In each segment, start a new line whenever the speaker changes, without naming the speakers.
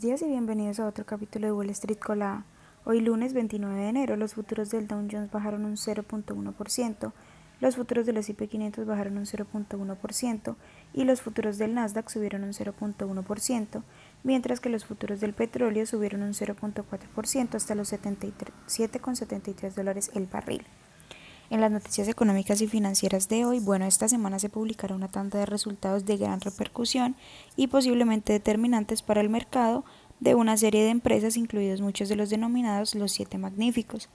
Días y bienvenidos a otro capítulo de Wall Street Colada. Hoy lunes 29 de enero los futuros del Dow Jones bajaron un 0.1%, los futuros del S&P 500 bajaron un 0.1% y los futuros del Nasdaq subieron un 0.1%, mientras que los futuros del petróleo subieron un 0.4% hasta los 77,73 dólares el barril. En las noticias económicas y financieras de hoy, bueno, esta semana se publicará una tanda de resultados de gran repercusión y posiblemente determinantes para el mercado de una serie de empresas, incluidos muchos de los denominados los siete magníficos,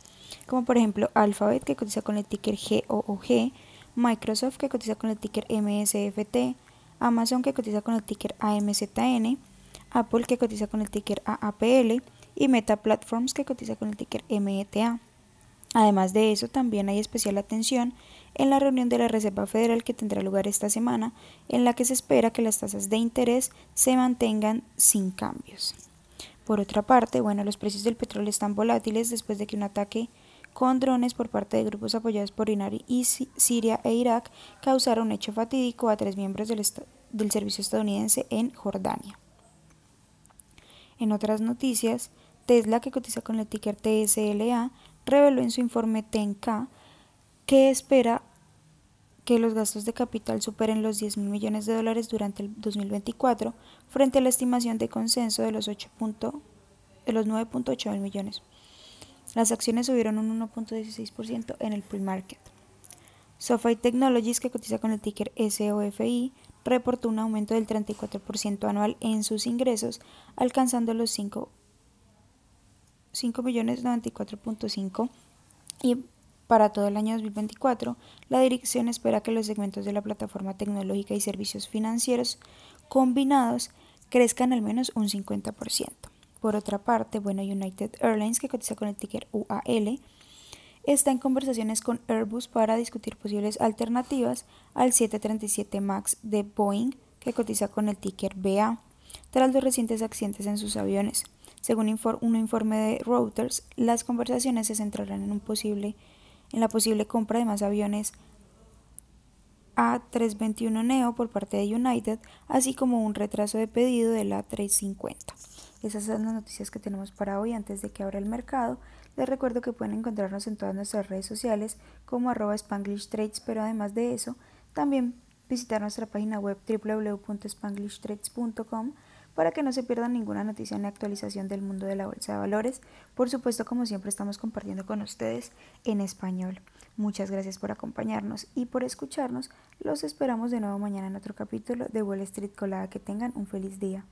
como por ejemplo Alphabet, que cotiza con el ticker GOOG, Microsoft, que cotiza con el ticker MSFT, Amazon, que cotiza con el ticker AMZN, Apple, que cotiza con el ticker AAPL, y Meta Platforms, que cotiza con el ticker META. Además de eso, también hay especial atención en la reunión de la Reserva Federal que tendrá lugar esta semana, en la que se espera que las tasas de interés se mantengan sin cambios. Por otra parte, bueno, los precios del petróleo están volátiles después de que un ataque con drones por parte de grupos apoyados por Iran y Siria e Irak causara un hecho fatídico a tres miembros del, del servicio estadounidense en Jordania. En otras noticias, Tesla, que cotiza con el ticker TSLA, reveló en su informe TENCA que espera que los gastos de capital superen los 10 mil millones de dólares durante el 2024 frente a la estimación de consenso de los, 8 de los 9.8 mil millones. Las acciones subieron un 1.16% en el pre-market. SoFi Technologies, que cotiza con el ticker SOFI, reportó un aumento del 34% anual en sus ingresos, alcanzando los 5 5.094.5 y para todo el año 2024, la dirección espera que los segmentos de la plataforma tecnológica y servicios financieros combinados crezcan al menos un 50%. Por otra parte, bueno, United Airlines, que cotiza con el ticker UAL, está en conversaciones con Airbus para discutir posibles alternativas al 737 MAX de Boeing, que cotiza con el ticker BA, tras los recientes accidentes en sus aviones. Según un informe de Reuters, las conversaciones se centrarán en, un posible, en la posible compra de más aviones A321 Neo por parte de United, así como un retraso de pedido de la 350. Esas son las noticias que tenemos para hoy antes de que abra el mercado. Les recuerdo que pueden encontrarnos en todas nuestras redes sociales como arroba Spanglish Trades, pero además de eso, también visitar nuestra página web www.spanglishtrades.com para que no se pierdan ninguna noticia ni actualización del mundo de la bolsa de valores. Por supuesto, como siempre, estamos compartiendo con ustedes en español. Muchas gracias por acompañarnos y por escucharnos. Los esperamos de nuevo mañana en otro capítulo de Wall Street Colada. Que tengan un feliz día.